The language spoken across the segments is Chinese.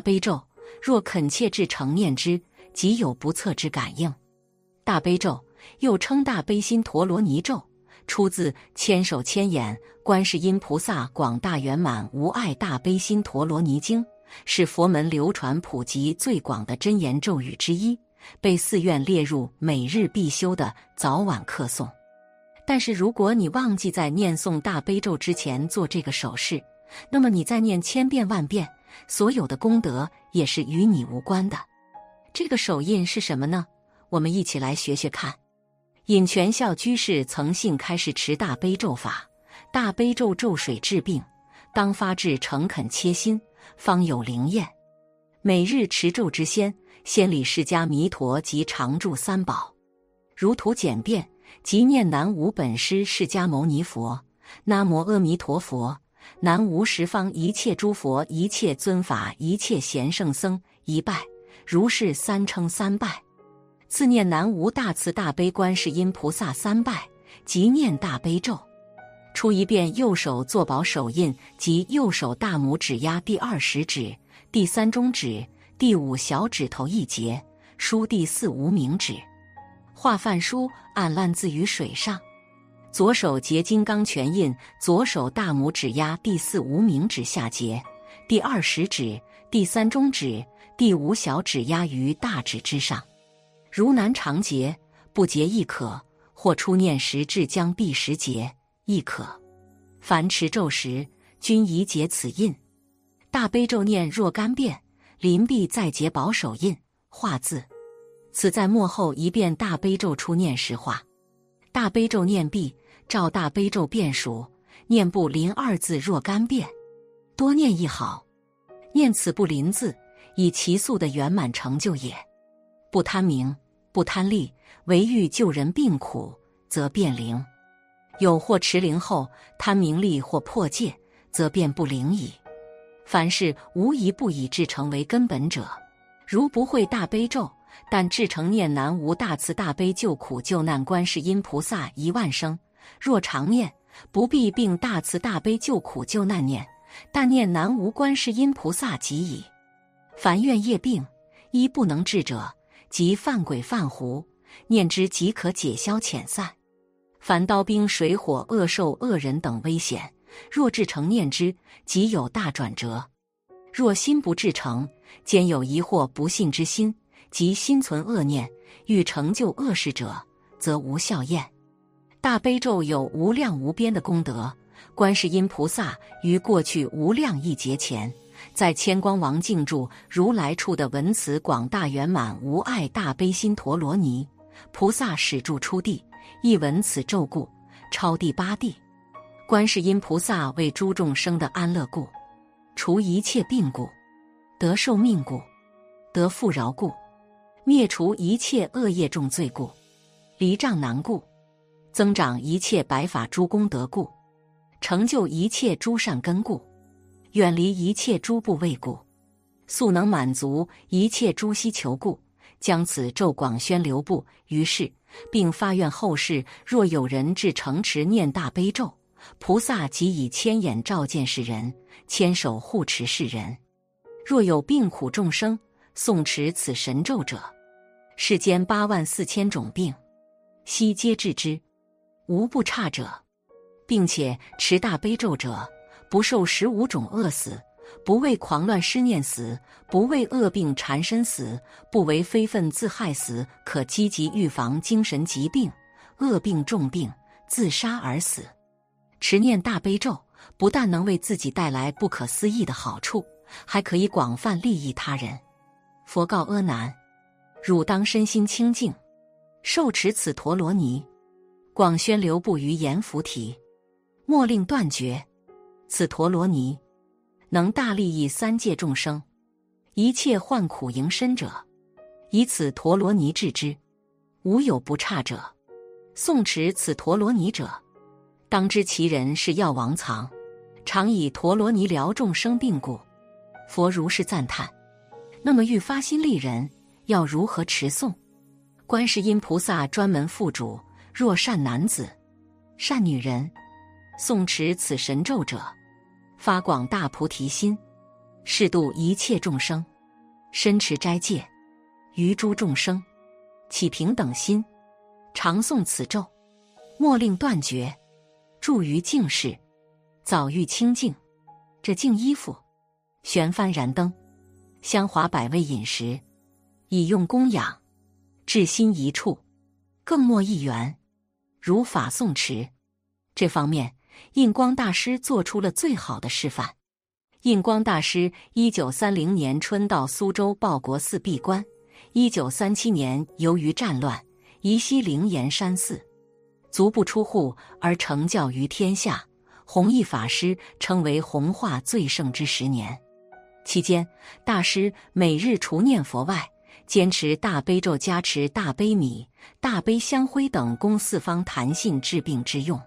大悲咒，若恳切至诚念之，即有不测之感应。大悲咒又称大悲心陀罗尼咒，出自《千手千眼观世音菩萨广大圆满无碍大悲心陀罗尼经》，是佛门流传普及最广的真言咒语之一，被寺院列入每日必修的早晚课诵。但是，如果你忘记在念诵大悲咒之前做这个手势，那么你再念千遍万遍，所有的功德也是与你无关的。这个手印是什么呢？我们一起来学学看。隐全孝居士曾信开始持大悲咒法，大悲咒咒水治病，当发至诚恳切心，方有灵验。每日持咒之先，先礼释迦弥陀及常住三宝，如图简便。即念南无本师释迦牟尼佛，南无阿弥陀佛，南无十方一切诸佛，一切尊法，一切贤圣僧，一拜。如是三称三拜。次念南无大慈大悲观世音菩萨三拜，即念大悲咒。出一遍右手坐宝手印，即右手大拇指压第二食指、第三中指、第五小指头一节，书第四无名指。画梵书，按烂字于水上。左手结金刚拳印，左手大拇指压第四无名指下节，第二食指、第三中指、第五小指压于大指之上。如难长结，不结亦可；或初念时至将毕时结亦可。凡持咒时，均宜结此印。大悲咒念若干遍，临毕再结保手印，画字。此在末后一遍大悲咒初念时画，大悲咒念毕，照大悲咒遍数，念不临二字若干遍，多念亦好。念此不临字，以其速的圆满成就也。不贪名，不贪利，唯欲救人病苦，则变灵。有或持灵后贪名利或破戒，则变不灵矣。凡事无一不以至诚为根本者，如不会大悲咒。但至诚念南无大慈大悲救苦救难观世音菩萨一万声，若常念，不必并大慈大悲救苦救难念，但念南无观世音菩萨即已。凡愿业病一不能治者，即犯鬼犯狐，念之即可解消遣散。凡刀兵水火恶兽恶人等危险，若至诚念之，即有大转折。若心不至诚，兼有疑惑不信之心。即心存恶念，欲成就恶事者，则无效验。大悲咒有无量无边的功德。观世音菩萨于过去无量亿劫前，在千光王静住如来处的文词广大圆满无碍大悲心陀罗尼，菩萨始住初地，亦闻此咒故，超第八地。观世音菩萨为诸众生的安乐故，除一切病故，得寿命故，得富饶故。灭除一切恶业重罪故，离障难故，增长一切白法诸功德故，成就一切诸善根故，远离一切诸怖畏故，速能满足一切诸希求故，将此咒广宣流布于世，并发愿后世若有人至诚持念大悲咒，菩萨即以千眼照见世人，千手护持世人。若有病苦众生。诵持此神咒者，世间八万四千种病，悉皆治之，无不差者。并且持大悲咒者，不受十五种饿死，不为狂乱失念死，不为恶病缠身死，不为非分自害死，可积极预防精神疾病、恶病重病、自杀而死。持念大悲咒，不但能为自己带来不可思议的好处，还可以广泛利益他人。佛告阿难：“汝当身心清净，受持此陀罗尼，广宣流布于阎浮提，莫令断绝。此陀罗尼能大利益三界众生，一切患苦迎身者，以此陀罗尼治之，无有不差者。诵持此陀罗尼者，当知其人是药王藏，常以陀罗尼疗众生病故。佛如是赞叹。”那么欲发心利人，要如何持诵？观世音菩萨专门附主：若善男子、善女人，诵持此神咒者，发广大菩提心，适度一切众生，身持斋戒，于诸众生起平等心，常诵此咒，莫令断绝，住于净室，早欲清净。这净衣服，悬幡燃灯，香华百味饮食，以用供养，至心一处，更莫一缘。如法诵持，这方面，印光大师做出了最好的示范。印光大师一九三零年春到苏州报国寺闭关，一九三七年由于战乱，移西灵岩山寺，足不出户而成教于天下。弘一法师称为弘化最盛之十年，期间大师每日除念佛外，坚持大悲咒加持大悲米、大悲香灰等供四方弹性治病之用，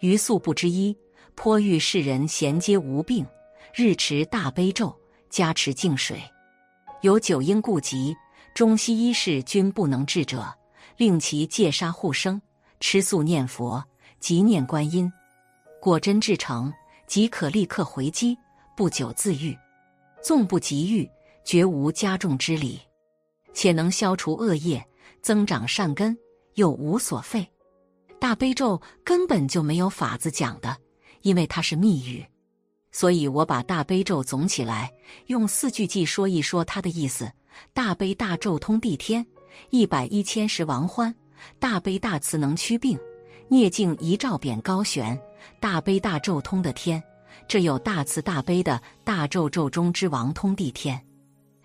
于素不之一，颇欲世人衔接无病，日持大悲咒加持净水，有九阴痼疾、中西医士均不能治者，令其戒杀护生，吃素念佛，即念观音。果真至诚，即可立刻回击，不久自愈。纵不及愈，绝无加重之理，且能消除恶业，增长善根，又无所费。大悲咒根本就没有法子讲的，因为它是密语，所以我把大悲咒总起来，用四句偈说一说它的意思：大悲大咒通地天，一百一千十王欢；大悲大慈能驱病，孽镜一照扁高悬。大悲大咒通的天，这有大慈大悲的大咒咒中之王通地天，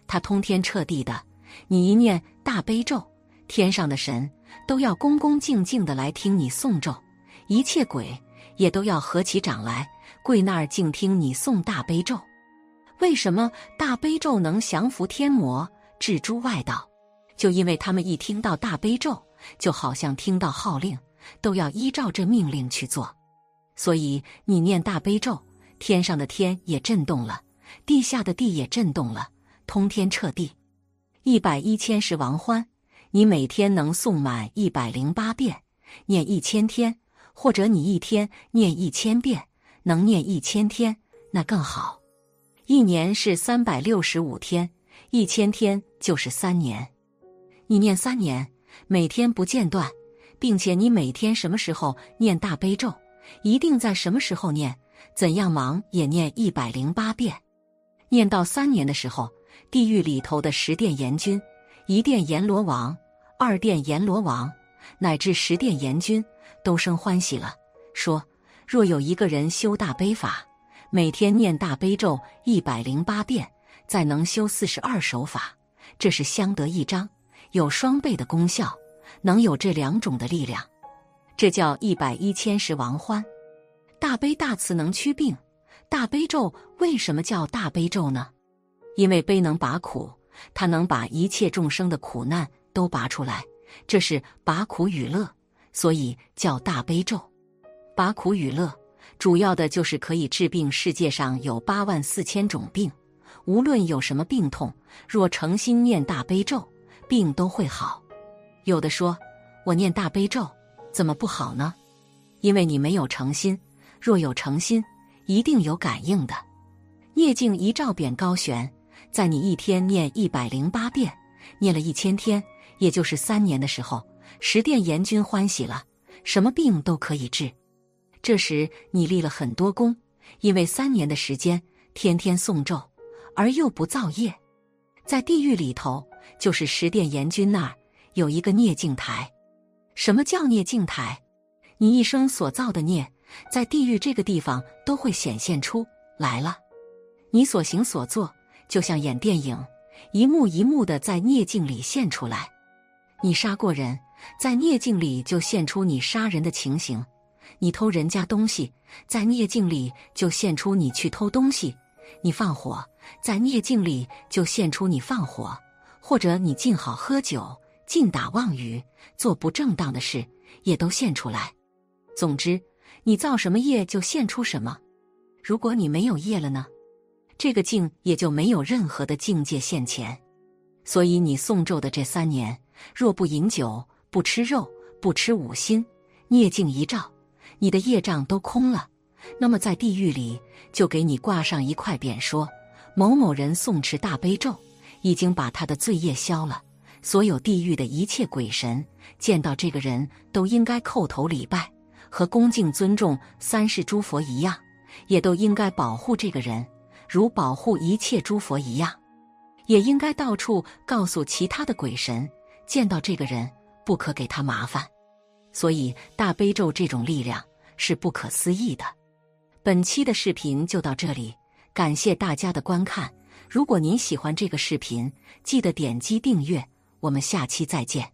他通天彻地的。你一念大悲咒，天上的神都要恭恭敬敬的来听你诵咒，一切鬼也都要合起掌来跪那儿静听你诵大悲咒。为什么大悲咒能降服天魔、治诸外道？就因为他们一听到大悲咒，就好像听到号令，都要依照这命令去做。所以你念大悲咒，天上的天也震动了，地下的地也震动了，通天彻地。一百一千是王欢，你每天能诵满一百零八遍，念一千天，或者你一天念一千遍，能念一千天那更好。一年是三百六十五天，一千天就是三年。你念三年，每天不间断，并且你每天什么时候念大悲咒？一定在什么时候念？怎样忙也念一百零八遍。念到三年的时候，地狱里头的十殿阎君、一殿阎罗王、二殿阎罗王，乃至十殿阎君都生欢喜了，说：若有一个人修大悲法，每天念大悲咒一百零八遍，再能修四十二手法，这是相得益彰，有双倍的功效，能有这两种的力量。这叫一百一千十王欢，大悲大慈能驱病。大悲咒为什么叫大悲咒呢？因为悲能拔苦，它能把一切众生的苦难都拔出来，这是拔苦与乐，所以叫大悲咒。拔苦与乐，主要的就是可以治病。世界上有八万四千种病，无论有什么病痛，若诚心念大悲咒，病都会好。有的说，我念大悲咒。怎么不好呢？因为你没有诚心。若有诚心，一定有感应的。孽镜一照扁高悬，在你一天念一百零八遍，念了一千天，也就是三年的时候，十殿阎君欢喜了，什么病都可以治。这时你立了很多功，因为三年的时间，天天诵咒，而又不造业，在地狱里头，就是十殿阎君那儿有一个孽镜台。什么叫孽镜台？你一生所造的孽，在地狱这个地方都会显现出来了。你所行所作，就像演电影，一幕一幕的在孽镜里现出来。你杀过人，在孽镜里就现出你杀人的情形；你偷人家东西，在孽镜里就现出你去偷东西；你放火，在孽镜里就现出你放火；或者你尽好喝酒。尽打妄语，做不正当的事，也都现出来。总之，你造什么业就现出什么。如果你没有业了呢？这个境也就没有任何的境界现前。所以你诵咒的这三年，若不饮酒、不吃肉、不吃五辛，孽境一照，你的业障都空了。那么在地狱里，就给你挂上一块匾，说：某某人诵持大悲咒，已经把他的罪业消了。所有地狱的一切鬼神见到这个人都应该叩头礼拜，和恭敬尊重三世诸佛一样，也都应该保护这个人，如保护一切诸佛一样，也应该到处告诉其他的鬼神，见到这个人不可给他麻烦。所以大悲咒这种力量是不可思议的。本期的视频就到这里，感谢大家的观看。如果您喜欢这个视频，记得点击订阅。我们下期再见。